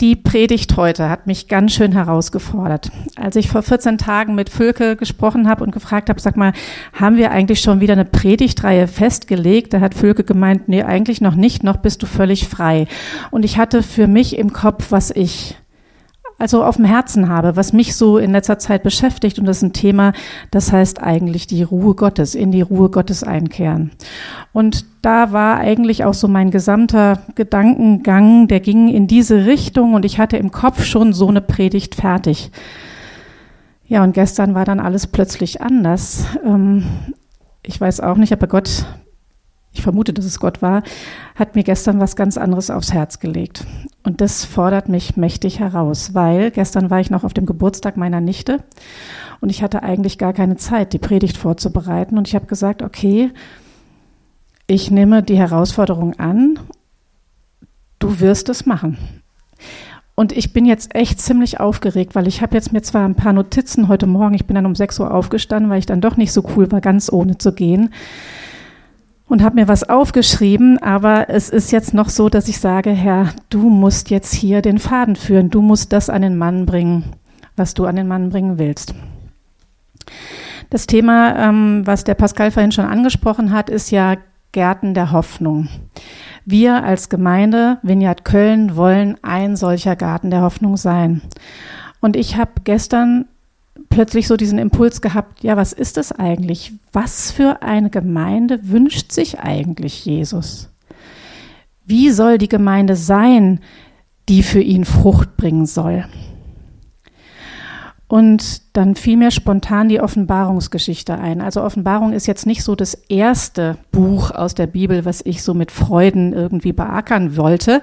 Die Predigt heute hat mich ganz schön herausgefordert. Als ich vor 14 Tagen mit Völke gesprochen habe und gefragt habe, sag mal, haben wir eigentlich schon wieder eine Predigtreihe festgelegt? Da hat Völke gemeint, nee, eigentlich noch nicht, noch bist du völlig frei. Und ich hatte für mich im Kopf, was ich also auf dem Herzen habe, was mich so in letzter Zeit beschäftigt. Und das ist ein Thema, das heißt eigentlich die Ruhe Gottes, in die Ruhe Gottes einkehren. Und da war eigentlich auch so mein gesamter Gedankengang, der ging in diese Richtung und ich hatte im Kopf schon so eine Predigt fertig. Ja, und gestern war dann alles plötzlich anders. Ähm, ich weiß auch nicht, aber Gott ich vermute, dass es Gott war, hat mir gestern was ganz anderes aufs Herz gelegt. Und das fordert mich mächtig heraus, weil gestern war ich noch auf dem Geburtstag meiner Nichte und ich hatte eigentlich gar keine Zeit, die Predigt vorzubereiten. Und ich habe gesagt, okay, ich nehme die Herausforderung an, du wirst es machen. Und ich bin jetzt echt ziemlich aufgeregt, weil ich habe jetzt mir zwar ein paar Notizen heute Morgen, ich bin dann um 6 Uhr aufgestanden, weil ich dann doch nicht so cool war, ganz ohne zu gehen und habe mir was aufgeschrieben, aber es ist jetzt noch so, dass ich sage, Herr, du musst jetzt hier den Faden führen, du musst das an den Mann bringen, was du an den Mann bringen willst. Das Thema, ähm, was der Pascal vorhin schon angesprochen hat, ist ja Gärten der Hoffnung. Wir als Gemeinde Vineyard Köln wollen ein solcher Garten der Hoffnung sein. Und ich habe gestern plötzlich so diesen Impuls gehabt, ja, was ist das eigentlich? Was für eine Gemeinde wünscht sich eigentlich Jesus? Wie soll die Gemeinde sein, die für ihn Frucht bringen soll? Und dann fiel mir spontan die Offenbarungsgeschichte ein. Also Offenbarung ist jetzt nicht so das erste Buch aus der Bibel, was ich so mit Freuden irgendwie beackern wollte.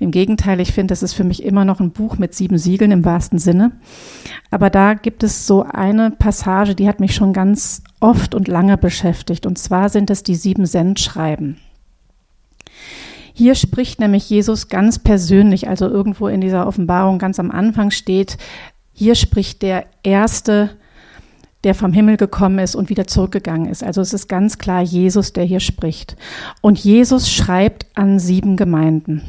Im Gegenteil, ich finde, das ist für mich immer noch ein Buch mit sieben Siegeln im wahrsten Sinne. Aber da gibt es so eine Passage, die hat mich schon ganz oft und lange beschäftigt. Und zwar sind es die sieben Sendschreiben. Hier spricht nämlich Jesus ganz persönlich, also irgendwo in dieser Offenbarung ganz am Anfang steht, hier spricht der Erste, der vom Himmel gekommen ist und wieder zurückgegangen ist. Also es ist ganz klar Jesus, der hier spricht. Und Jesus schreibt an sieben Gemeinden.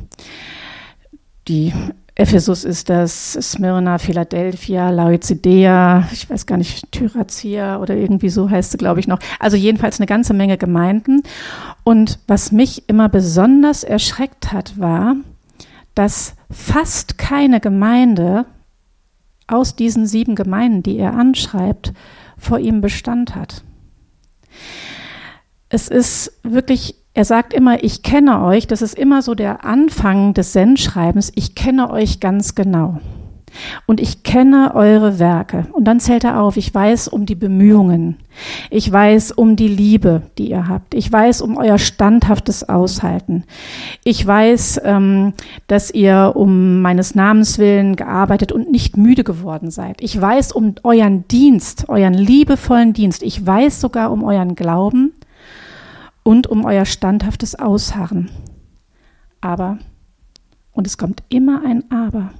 Die Ephesus ist das, Smyrna, Philadelphia, Laodicea, ich weiß gar nicht, Thyrazia oder irgendwie so heißt sie, glaube ich, noch. Also jedenfalls eine ganze Menge Gemeinden. Und was mich immer besonders erschreckt hat, war, dass fast keine Gemeinde aus diesen sieben Gemeinden, die er anschreibt, vor ihm Bestand hat. Es ist wirklich, er sagt immer, ich kenne euch, das ist immer so der Anfang des Sendschreibens, ich kenne euch ganz genau. Und ich kenne eure Werke. Und dann zählt er auf, ich weiß um die Bemühungen. Ich weiß um die Liebe, die ihr habt. Ich weiß um euer standhaftes Aushalten. Ich weiß, ähm, dass ihr um meines Namens willen gearbeitet und nicht müde geworden seid. Ich weiß um euren Dienst, euren liebevollen Dienst. Ich weiß sogar um euren Glauben und um euer standhaftes Ausharren. Aber, und es kommt immer ein Aber,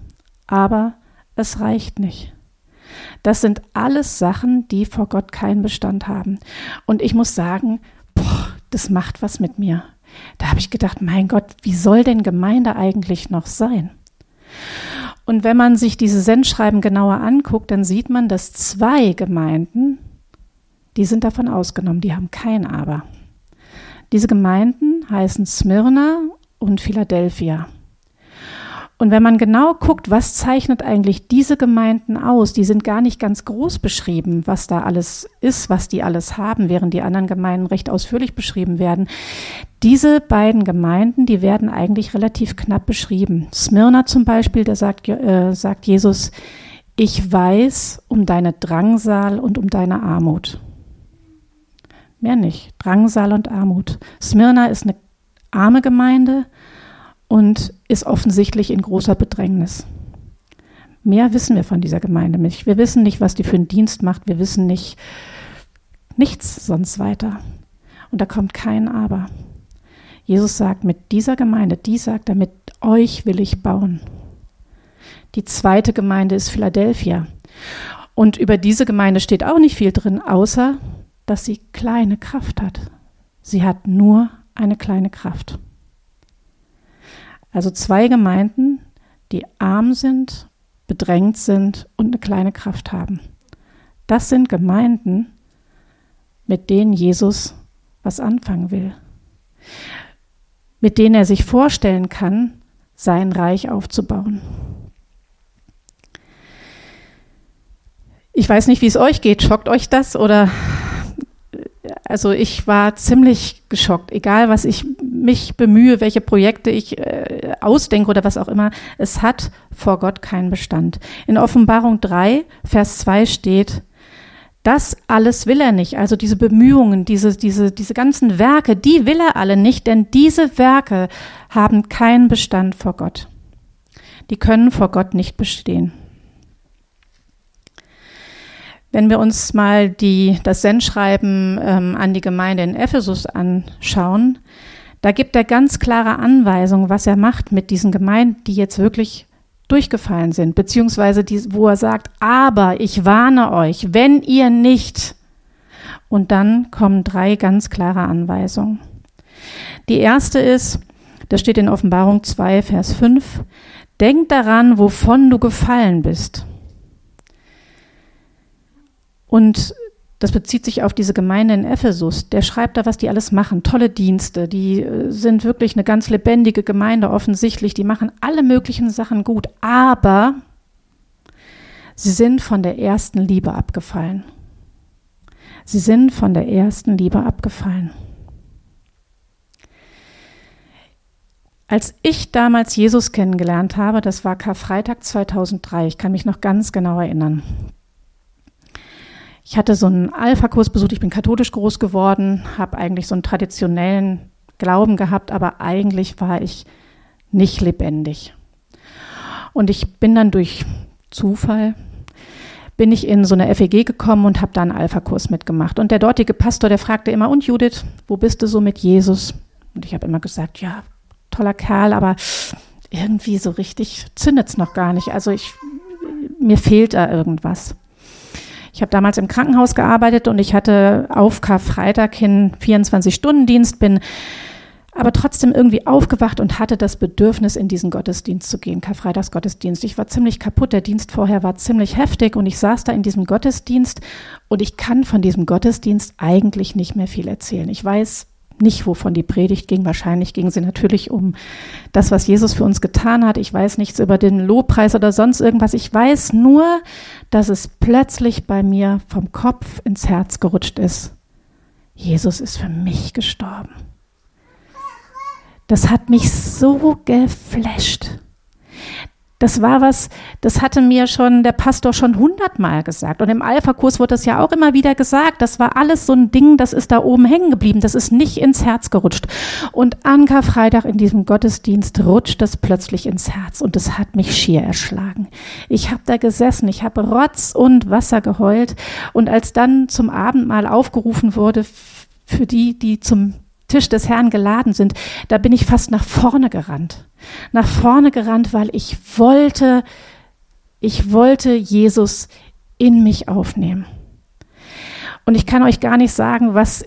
aber es reicht nicht. Das sind alles Sachen, die vor Gott keinen Bestand haben. Und ich muss sagen, boah, das macht was mit mir. Da habe ich gedacht, mein Gott, wie soll denn Gemeinde eigentlich noch sein? Und wenn man sich diese Sendschreiben genauer anguckt, dann sieht man, dass zwei Gemeinden, die sind davon ausgenommen, die haben kein Aber. Diese Gemeinden heißen Smyrna und Philadelphia. Und wenn man genau guckt, was zeichnet eigentlich diese Gemeinden aus, die sind gar nicht ganz groß beschrieben, was da alles ist, was die alles haben, während die anderen Gemeinden recht ausführlich beschrieben werden. Diese beiden Gemeinden, die werden eigentlich relativ knapp beschrieben. Smyrna zum Beispiel, da sagt, äh, sagt Jesus, ich weiß um deine Drangsal und um deine Armut. Mehr nicht. Drangsal und Armut. Smyrna ist eine arme Gemeinde, und ist offensichtlich in großer Bedrängnis. Mehr wissen wir von dieser Gemeinde nicht. Wir wissen nicht, was die für einen Dienst macht. Wir wissen nicht nichts sonst weiter. Und da kommt kein Aber. Jesus sagt, mit dieser Gemeinde, die sagt er, mit euch will ich bauen. Die zweite Gemeinde ist Philadelphia. Und über diese Gemeinde steht auch nicht viel drin, außer dass sie kleine Kraft hat. Sie hat nur eine kleine Kraft. Also zwei Gemeinden, die arm sind, bedrängt sind und eine kleine Kraft haben. Das sind Gemeinden, mit denen Jesus was anfangen will, mit denen er sich vorstellen kann, sein Reich aufzubauen. Ich weiß nicht, wie es euch geht. Schockt euch das oder also ich war ziemlich geschockt, egal was ich mich bemühe, welche Projekte ich äh, ausdenke oder was auch immer, es hat vor Gott keinen Bestand. In Offenbarung 3, Vers 2 steht, das alles will er nicht. Also diese Bemühungen, diese, diese, diese ganzen Werke, die will er alle nicht, denn diese Werke haben keinen Bestand vor Gott. Die können vor Gott nicht bestehen. Wenn wir uns mal die, das Sendschreiben ähm, an die Gemeinde in Ephesus anschauen, da gibt er ganz klare Anweisungen, was er macht mit diesen Gemeinden, die jetzt wirklich durchgefallen sind, beziehungsweise die, wo er sagt, aber ich warne euch, wenn ihr nicht. Und dann kommen drei ganz klare Anweisungen. Die erste ist, das steht in Offenbarung 2, Vers 5, denk daran, wovon du gefallen bist und das bezieht sich auf diese Gemeinde in Ephesus. Der schreibt da, was die alles machen. Tolle Dienste. Die äh, sind wirklich eine ganz lebendige Gemeinde offensichtlich. Die machen alle möglichen Sachen gut. Aber sie sind von der ersten Liebe abgefallen. Sie sind von der ersten Liebe abgefallen. Als ich damals Jesus kennengelernt habe, das war Karfreitag 2003, ich kann mich noch ganz genau erinnern. Ich hatte so einen Alpha-Kurs besucht, ich bin katholisch groß geworden, habe eigentlich so einen traditionellen Glauben gehabt, aber eigentlich war ich nicht lebendig. Und ich bin dann durch Zufall bin ich in so eine FEG gekommen und habe da einen Alpha-Kurs mitgemacht. Und der dortige Pastor, der fragte immer, und Judith, wo bist du so mit Jesus? Und ich habe immer gesagt, ja, toller Kerl, aber irgendwie so richtig zündet es noch gar nicht. Also ich, mir fehlt da irgendwas. Ich habe damals im Krankenhaus gearbeitet und ich hatte auf Karfreitag hin 24-Stunden-Dienst, bin aber trotzdem irgendwie aufgewacht und hatte das Bedürfnis, in diesen Gottesdienst zu gehen, Karfreitagsgottesdienst. Ich war ziemlich kaputt, der Dienst vorher war ziemlich heftig und ich saß da in diesem Gottesdienst und ich kann von diesem Gottesdienst eigentlich nicht mehr viel erzählen. Ich weiß nicht, wovon die Predigt ging. Wahrscheinlich ging sie natürlich um das, was Jesus für uns getan hat. Ich weiß nichts über den Lobpreis oder sonst irgendwas. Ich weiß nur, dass es plötzlich bei mir vom Kopf ins Herz gerutscht ist. Jesus ist für mich gestorben. Das hat mich so geflasht. Das war was, das hatte mir schon der Pastor schon hundertmal gesagt. Und im Alpha-Kurs wurde das ja auch immer wieder gesagt. Das war alles so ein Ding, das ist da oben hängen geblieben. Das ist nicht ins Herz gerutscht. Und an Karfreitag in diesem Gottesdienst rutscht das plötzlich ins Herz. Und das hat mich schier erschlagen. Ich habe da gesessen, ich habe Rotz und Wasser geheult. Und als dann zum Abendmahl aufgerufen wurde, für die, die zum Tisch des Herrn geladen sind, da bin ich fast nach vorne gerannt. Nach vorne gerannt, weil ich wollte, ich wollte Jesus in mich aufnehmen. Und ich kann euch gar nicht sagen, was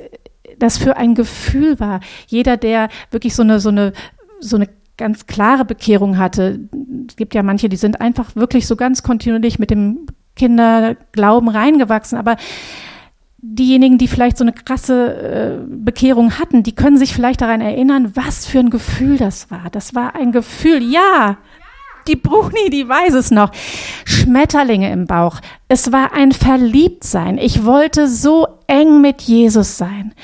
das für ein Gefühl war. Jeder, der wirklich so eine, so eine, so eine ganz klare Bekehrung hatte, es gibt ja manche, die sind einfach wirklich so ganz kontinuierlich mit dem Kinderglauben reingewachsen, aber diejenigen, die vielleicht so eine krasse äh, Bekehrung hatten, die können sich vielleicht daran erinnern, was für ein Gefühl das war. Das war ein Gefühl, ja, die Bruni, die weiß es noch. Schmetterlinge im Bauch. Es war ein Verliebtsein. Ich wollte so eng mit Jesus sein.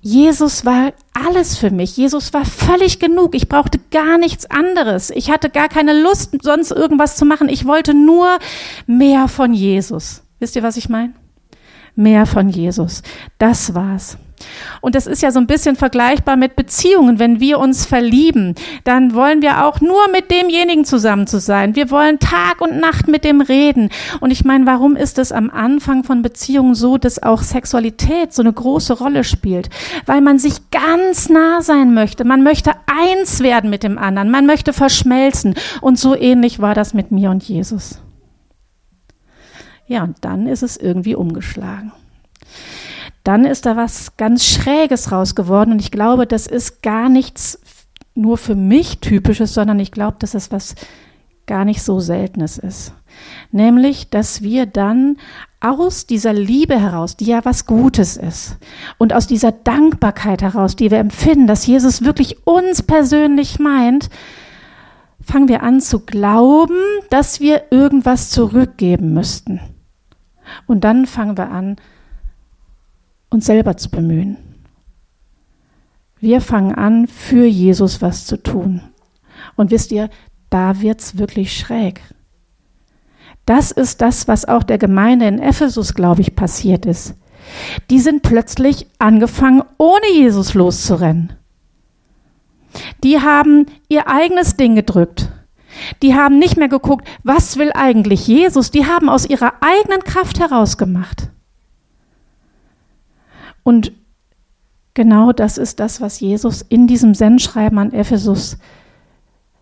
Jesus war alles für mich. Jesus war völlig genug. Ich brauchte gar nichts anderes. Ich hatte gar keine Lust, sonst irgendwas zu machen. Ich wollte nur mehr von Jesus. Wisst ihr, was ich meine? Mehr von Jesus. Das war's. Und das ist ja so ein bisschen vergleichbar mit Beziehungen. Wenn wir uns verlieben, dann wollen wir auch nur mit demjenigen zusammen zu sein. Wir wollen Tag und Nacht mit dem reden. Und ich meine, warum ist es am Anfang von Beziehungen so, dass auch Sexualität so eine große Rolle spielt? Weil man sich ganz nah sein möchte. Man möchte eins werden mit dem anderen. Man möchte verschmelzen. Und so ähnlich war das mit mir und Jesus. Ja, und dann ist es irgendwie umgeschlagen. Dann ist da was ganz Schräges raus geworden und ich glaube, das ist gar nichts nur für mich typisches, sondern ich glaube, das ist was gar nicht so Seltenes ist. Nämlich, dass wir dann aus dieser Liebe heraus, die ja was Gutes ist, und aus dieser Dankbarkeit heraus, die wir empfinden, dass Jesus wirklich uns persönlich meint, fangen wir an zu glauben, dass wir irgendwas zurückgeben müssten. Und dann fangen wir an, uns selber zu bemühen. Wir fangen an, für Jesus was zu tun. Und wisst ihr, da wird's wirklich schräg. Das ist das, was auch der Gemeinde in Ephesus, glaube ich, passiert ist. Die sind plötzlich angefangen, ohne Jesus loszurennen. Die haben ihr eigenes Ding gedrückt. Die haben nicht mehr geguckt, was will eigentlich Jesus? Die haben aus ihrer eigenen Kraft heraus gemacht. Und genau das ist das, was Jesus in diesem Sendschreiben an Ephesus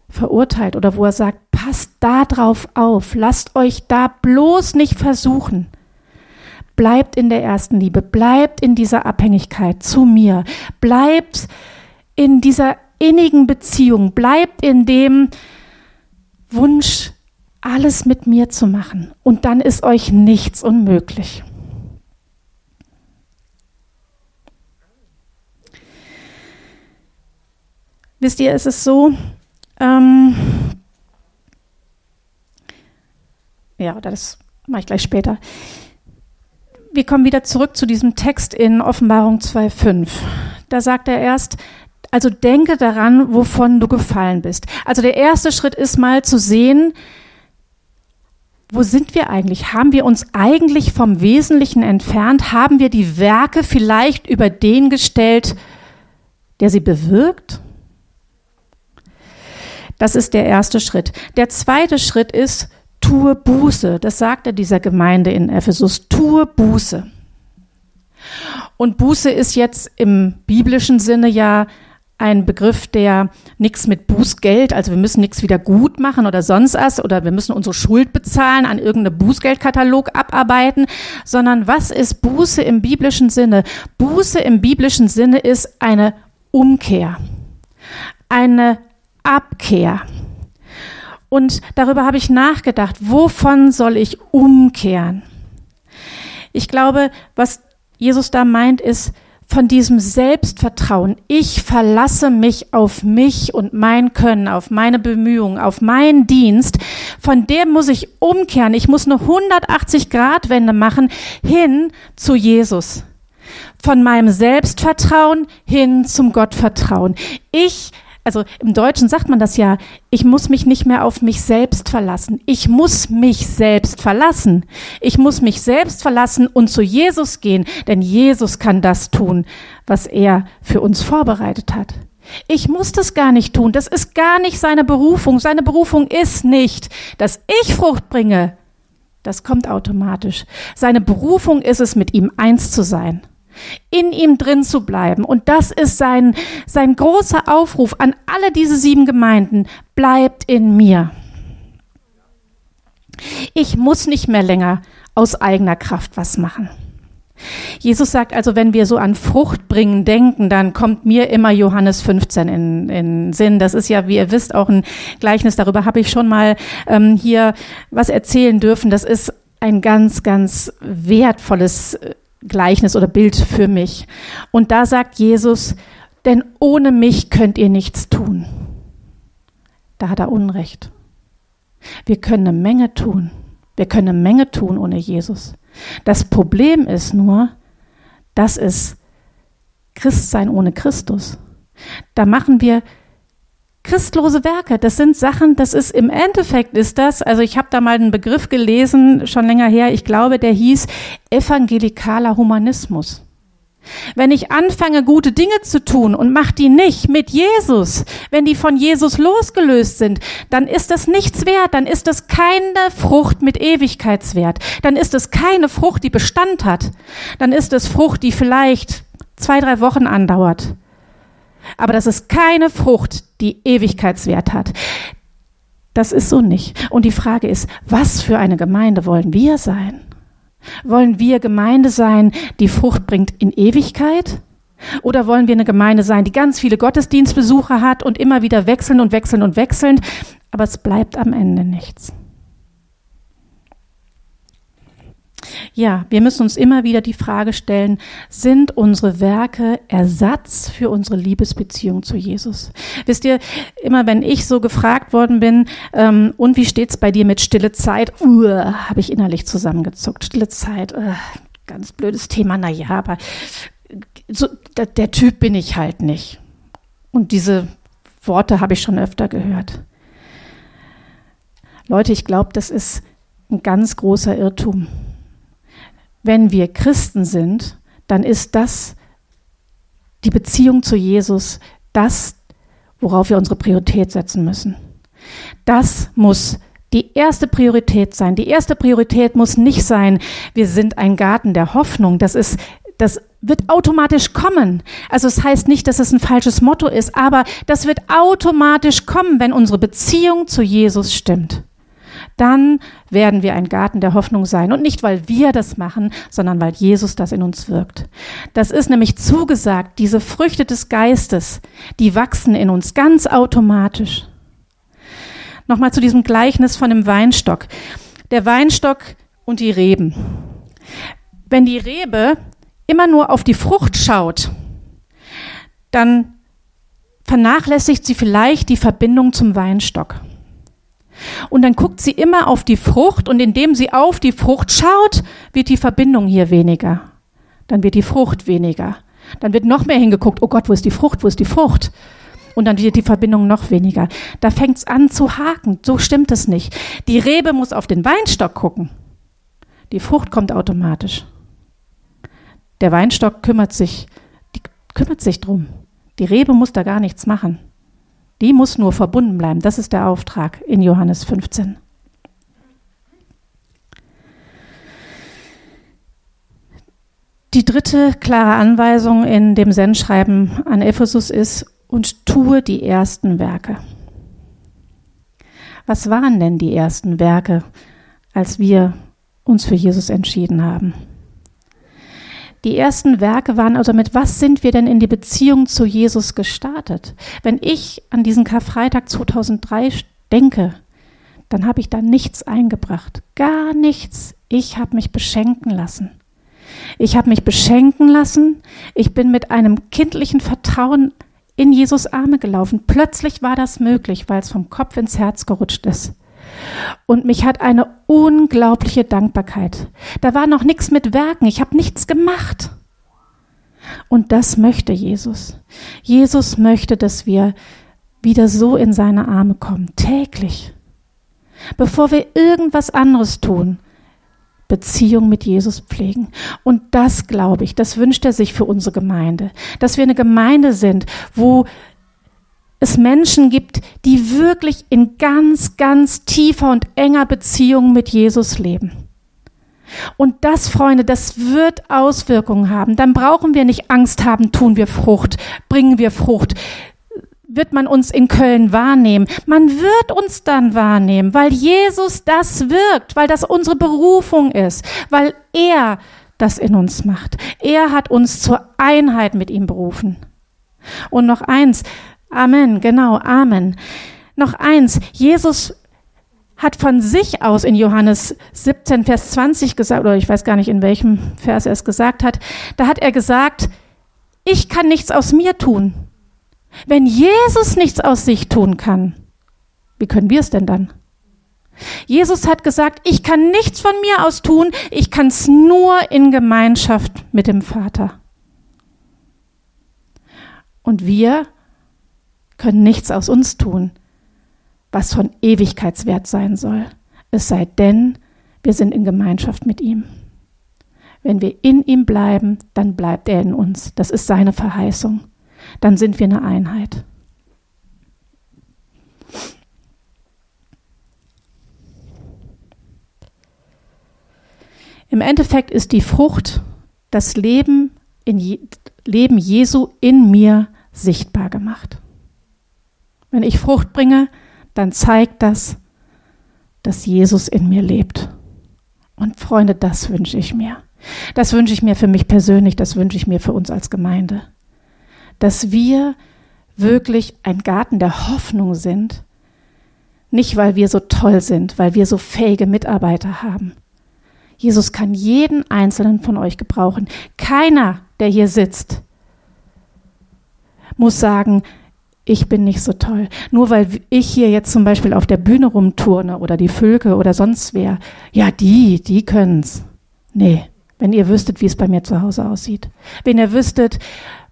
verurteilt oder wo er sagt, passt da drauf auf, lasst euch da bloß nicht versuchen. Bleibt in der ersten Liebe, bleibt in dieser Abhängigkeit zu mir, bleibt in dieser innigen Beziehung, bleibt in dem Wunsch, alles mit mir zu machen. Und dann ist euch nichts unmöglich. Wisst ihr, es ist so, ähm, ja, das mache ich gleich später. Wir kommen wieder zurück zu diesem Text in Offenbarung 2.5. Da sagt er erst, also denke daran, wovon du gefallen bist. Also der erste Schritt ist mal zu sehen, wo sind wir eigentlich? Haben wir uns eigentlich vom Wesentlichen entfernt? Haben wir die Werke vielleicht über den gestellt, der sie bewirkt? Das ist der erste Schritt. Der zweite Schritt ist, tue Buße. Das sagt er dieser Gemeinde in Ephesus. Tue Buße. Und Buße ist jetzt im biblischen Sinne ja ein Begriff, der nichts mit Bußgeld, also wir müssen nichts wieder gut machen oder sonst was oder wir müssen unsere Schuld bezahlen, an irgendeinem Bußgeldkatalog abarbeiten, sondern was ist Buße im biblischen Sinne? Buße im biblischen Sinne ist eine Umkehr, eine Abkehr. Und darüber habe ich nachgedacht, wovon soll ich umkehren? Ich glaube, was Jesus da meint, ist von diesem Selbstvertrauen. Ich verlasse mich auf mich und mein Können, auf meine Bemühungen, auf meinen Dienst. Von dem muss ich umkehren. Ich muss eine 180 Grad Wende machen hin zu Jesus. Von meinem Selbstvertrauen hin zum Gottvertrauen. Ich also im Deutschen sagt man das ja, ich muss mich nicht mehr auf mich selbst verlassen. Ich muss mich selbst verlassen. Ich muss mich selbst verlassen und zu Jesus gehen, denn Jesus kann das tun, was er für uns vorbereitet hat. Ich muss das gar nicht tun. Das ist gar nicht seine Berufung. Seine Berufung ist nicht, dass ich Frucht bringe. Das kommt automatisch. Seine Berufung ist es, mit ihm eins zu sein in ihm drin zu bleiben. Und das ist sein, sein großer Aufruf an alle diese sieben Gemeinden. Bleibt in mir. Ich muss nicht mehr länger aus eigener Kraft was machen. Jesus sagt also, wenn wir so an Frucht bringen denken, dann kommt mir immer Johannes 15 in, in Sinn. Das ist ja, wie ihr wisst, auch ein Gleichnis. Darüber habe ich schon mal ähm, hier was erzählen dürfen. Das ist ein ganz, ganz wertvolles Gleichnis oder Bild für mich. Und da sagt Jesus, denn ohne mich könnt ihr nichts tun. Da hat er Unrecht. Wir können eine Menge tun. Wir können eine Menge tun ohne Jesus. Das Problem ist nur, das ist Christsein ohne Christus. Da machen wir christlose Werke, das sind Sachen, das ist im Endeffekt ist das, also ich habe da mal einen Begriff gelesen, schon länger her, ich glaube, der hieß evangelikaler Humanismus. Wenn ich anfange, gute Dinge zu tun und mache die nicht mit Jesus, wenn die von Jesus losgelöst sind, dann ist das nichts wert, dann ist das keine Frucht mit Ewigkeitswert, dann ist es keine Frucht, die Bestand hat, dann ist es Frucht, die vielleicht zwei, drei Wochen andauert. Aber das ist keine Frucht, die Ewigkeitswert hat. Das ist so nicht. Und die Frage ist, was für eine Gemeinde wollen wir sein? Wollen wir Gemeinde sein, die Frucht bringt in Ewigkeit? Oder wollen wir eine Gemeinde sein, die ganz viele Gottesdienstbesucher hat und immer wieder wechseln und wechseln und wechseln, aber es bleibt am Ende nichts. Ja, wir müssen uns immer wieder die Frage stellen, sind unsere Werke Ersatz für unsere Liebesbeziehung zu Jesus? Wisst ihr, immer wenn ich so gefragt worden bin, ähm, und wie steht's bei dir mit stille Zeit, uh, habe ich innerlich zusammengezuckt. Stille Zeit, uh, ganz blödes Thema, na ja, aber so, der, der Typ bin ich halt nicht. Und diese Worte habe ich schon öfter gehört. Leute, ich glaube, das ist ein ganz großer Irrtum. Wenn wir Christen sind, dann ist das die Beziehung zu Jesus das, worauf wir unsere Priorität setzen müssen. Das muss die erste Priorität sein. Die erste Priorität muss nicht sein, wir sind ein Garten der Hoffnung. Das ist, das wird automatisch kommen. Also es heißt nicht, dass es ein falsches Motto ist, aber das wird automatisch kommen, wenn unsere Beziehung zu Jesus stimmt dann werden wir ein Garten der Hoffnung sein. Und nicht, weil wir das machen, sondern weil Jesus das in uns wirkt. Das ist nämlich zugesagt, diese Früchte des Geistes, die wachsen in uns ganz automatisch. Nochmal zu diesem Gleichnis von dem Weinstock. Der Weinstock und die Reben. Wenn die Rebe immer nur auf die Frucht schaut, dann vernachlässigt sie vielleicht die Verbindung zum Weinstock. Und dann guckt sie immer auf die Frucht und indem sie auf die Frucht schaut, wird die Verbindung hier weniger. Dann wird die Frucht weniger. Dann wird noch mehr hingeguckt, oh Gott, wo ist die Frucht, wo ist die Frucht? Und dann wird die Verbindung noch weniger. Da fängt es an zu haken. So stimmt es nicht. Die Rebe muss auf den Weinstock gucken. Die Frucht kommt automatisch. Der Weinstock kümmert sich, kümmert sich drum. Die Rebe muss da gar nichts machen. Die muss nur verbunden bleiben. Das ist der Auftrag in Johannes 15. Die dritte klare Anweisung in dem Sendschreiben an Ephesus ist, und tue die ersten Werke. Was waren denn die ersten Werke, als wir uns für Jesus entschieden haben? Die ersten Werke waren also mit was sind wir denn in die Beziehung zu Jesus gestartet? Wenn ich an diesen Karfreitag 2003 denke, dann habe ich da nichts eingebracht, gar nichts. Ich habe mich beschenken lassen. Ich habe mich beschenken lassen. Ich bin mit einem kindlichen Vertrauen in Jesus Arme gelaufen. Plötzlich war das möglich, weil es vom Kopf ins Herz gerutscht ist. Und mich hat eine unglaubliche Dankbarkeit. Da war noch nichts mit Werken, ich habe nichts gemacht. Und das möchte Jesus. Jesus möchte, dass wir wieder so in seine Arme kommen, täglich. Bevor wir irgendwas anderes tun, Beziehung mit Jesus pflegen. Und das glaube ich, das wünscht er sich für unsere Gemeinde, dass wir eine Gemeinde sind, wo es Menschen gibt, die wirklich in ganz, ganz tiefer und enger Beziehung mit Jesus leben. Und das, Freunde, das wird Auswirkungen haben. Dann brauchen wir nicht Angst haben, tun wir Frucht, bringen wir Frucht. Wird man uns in Köln wahrnehmen? Man wird uns dann wahrnehmen, weil Jesus das wirkt, weil das unsere Berufung ist, weil er das in uns macht. Er hat uns zur Einheit mit ihm berufen. Und noch eins, Amen, genau, Amen. Noch eins, Jesus hat von sich aus in Johannes 17, Vers 20 gesagt, oder ich weiß gar nicht, in welchem Vers er es gesagt hat, da hat er gesagt, ich kann nichts aus mir tun. Wenn Jesus nichts aus sich tun kann, wie können wir es denn dann? Jesus hat gesagt, ich kann nichts von mir aus tun, ich kann es nur in Gemeinschaft mit dem Vater. Und wir können nichts aus uns tun, was von Ewigkeitswert sein soll, es sei denn, wir sind in Gemeinschaft mit ihm. Wenn wir in ihm bleiben, dann bleibt er in uns. Das ist seine Verheißung. Dann sind wir eine Einheit. Im Endeffekt ist die Frucht das Leben, in Je Leben Jesu in mir sichtbar gemacht. Wenn ich Frucht bringe, dann zeigt das, dass Jesus in mir lebt. Und Freunde, das wünsche ich mir. Das wünsche ich mir für mich persönlich, das wünsche ich mir für uns als Gemeinde. Dass wir wirklich ein Garten der Hoffnung sind, Nicht, weil wir so toll sind, weil wir so fähige Mitarbeiter haben. Jesus kann jeden einzelnen von euch gebrauchen. Keiner, der hier sitzt, muss sagen, ich bin nicht so toll. Nur weil ich hier jetzt zum Beispiel auf der Bühne rumturne oder die Völke oder sonst wer. Ja, die, die können's. Nee, wenn ihr wüsstet, wie es bei mir zu Hause aussieht. Wenn ihr wüsstet,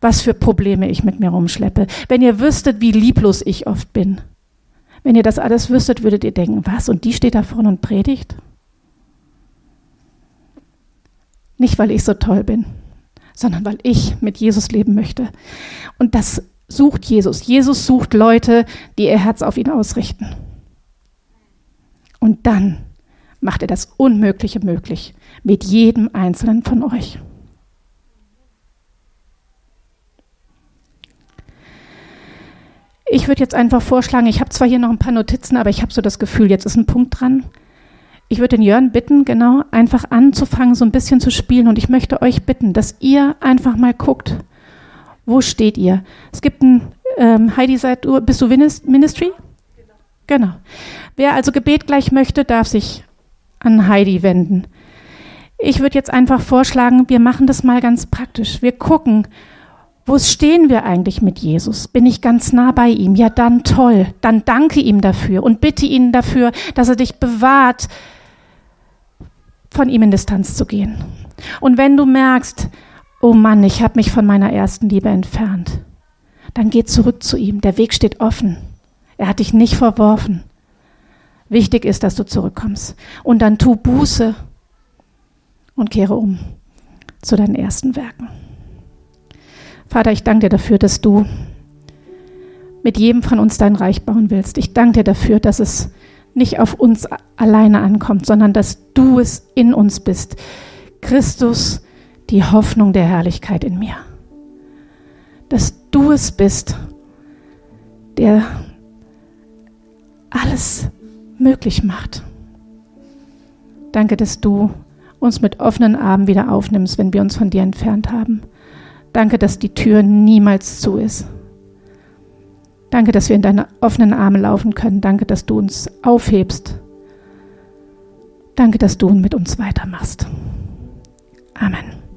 was für Probleme ich mit mir rumschleppe. Wenn ihr wüsstet, wie lieblos ich oft bin. Wenn ihr das alles wüsstet, würdet ihr denken, was? Und die steht da vorne und predigt? Nicht, weil ich so toll bin, sondern weil ich mit Jesus leben möchte. Und das sucht Jesus. Jesus sucht Leute, die ihr Herz auf ihn ausrichten. Und dann macht er das Unmögliche möglich mit jedem einzelnen von euch. Ich würde jetzt einfach vorschlagen, ich habe zwar hier noch ein paar Notizen, aber ich habe so das Gefühl, jetzt ist ein Punkt dran. Ich würde den Jörn bitten, genau einfach anzufangen, so ein bisschen zu spielen. Und ich möchte euch bitten, dass ihr einfach mal guckt, wo steht ihr? Es gibt ein, ähm, Heidi, seid du, bist du Ministry? Genau. Wer also Gebet gleich möchte, darf sich an Heidi wenden. Ich würde jetzt einfach vorschlagen, wir machen das mal ganz praktisch. Wir gucken, wo stehen wir eigentlich mit Jesus? Bin ich ganz nah bei ihm? Ja, dann toll. Dann danke ihm dafür und bitte ihn dafür, dass er dich bewahrt, von ihm in Distanz zu gehen. Und wenn du merkst, oh Mann, ich habe mich von meiner ersten Liebe entfernt, dann geh zurück zu ihm. Der Weg steht offen. Er hat dich nicht verworfen. Wichtig ist, dass du zurückkommst. Und dann tu Buße und kehre um zu deinen ersten Werken. Vater, ich danke dir dafür, dass du mit jedem von uns dein Reich bauen willst. Ich danke dir dafür, dass es nicht auf uns alleine ankommt, sondern dass du es in uns bist. Christus, die Hoffnung der Herrlichkeit in mir. Dass du es bist, der alles möglich macht. Danke, dass du uns mit offenen Armen wieder aufnimmst, wenn wir uns von dir entfernt haben. Danke, dass die Tür niemals zu ist. Danke, dass wir in deine offenen Arme laufen können. Danke, dass du uns aufhebst. Danke, dass du mit uns weitermachst. Amen.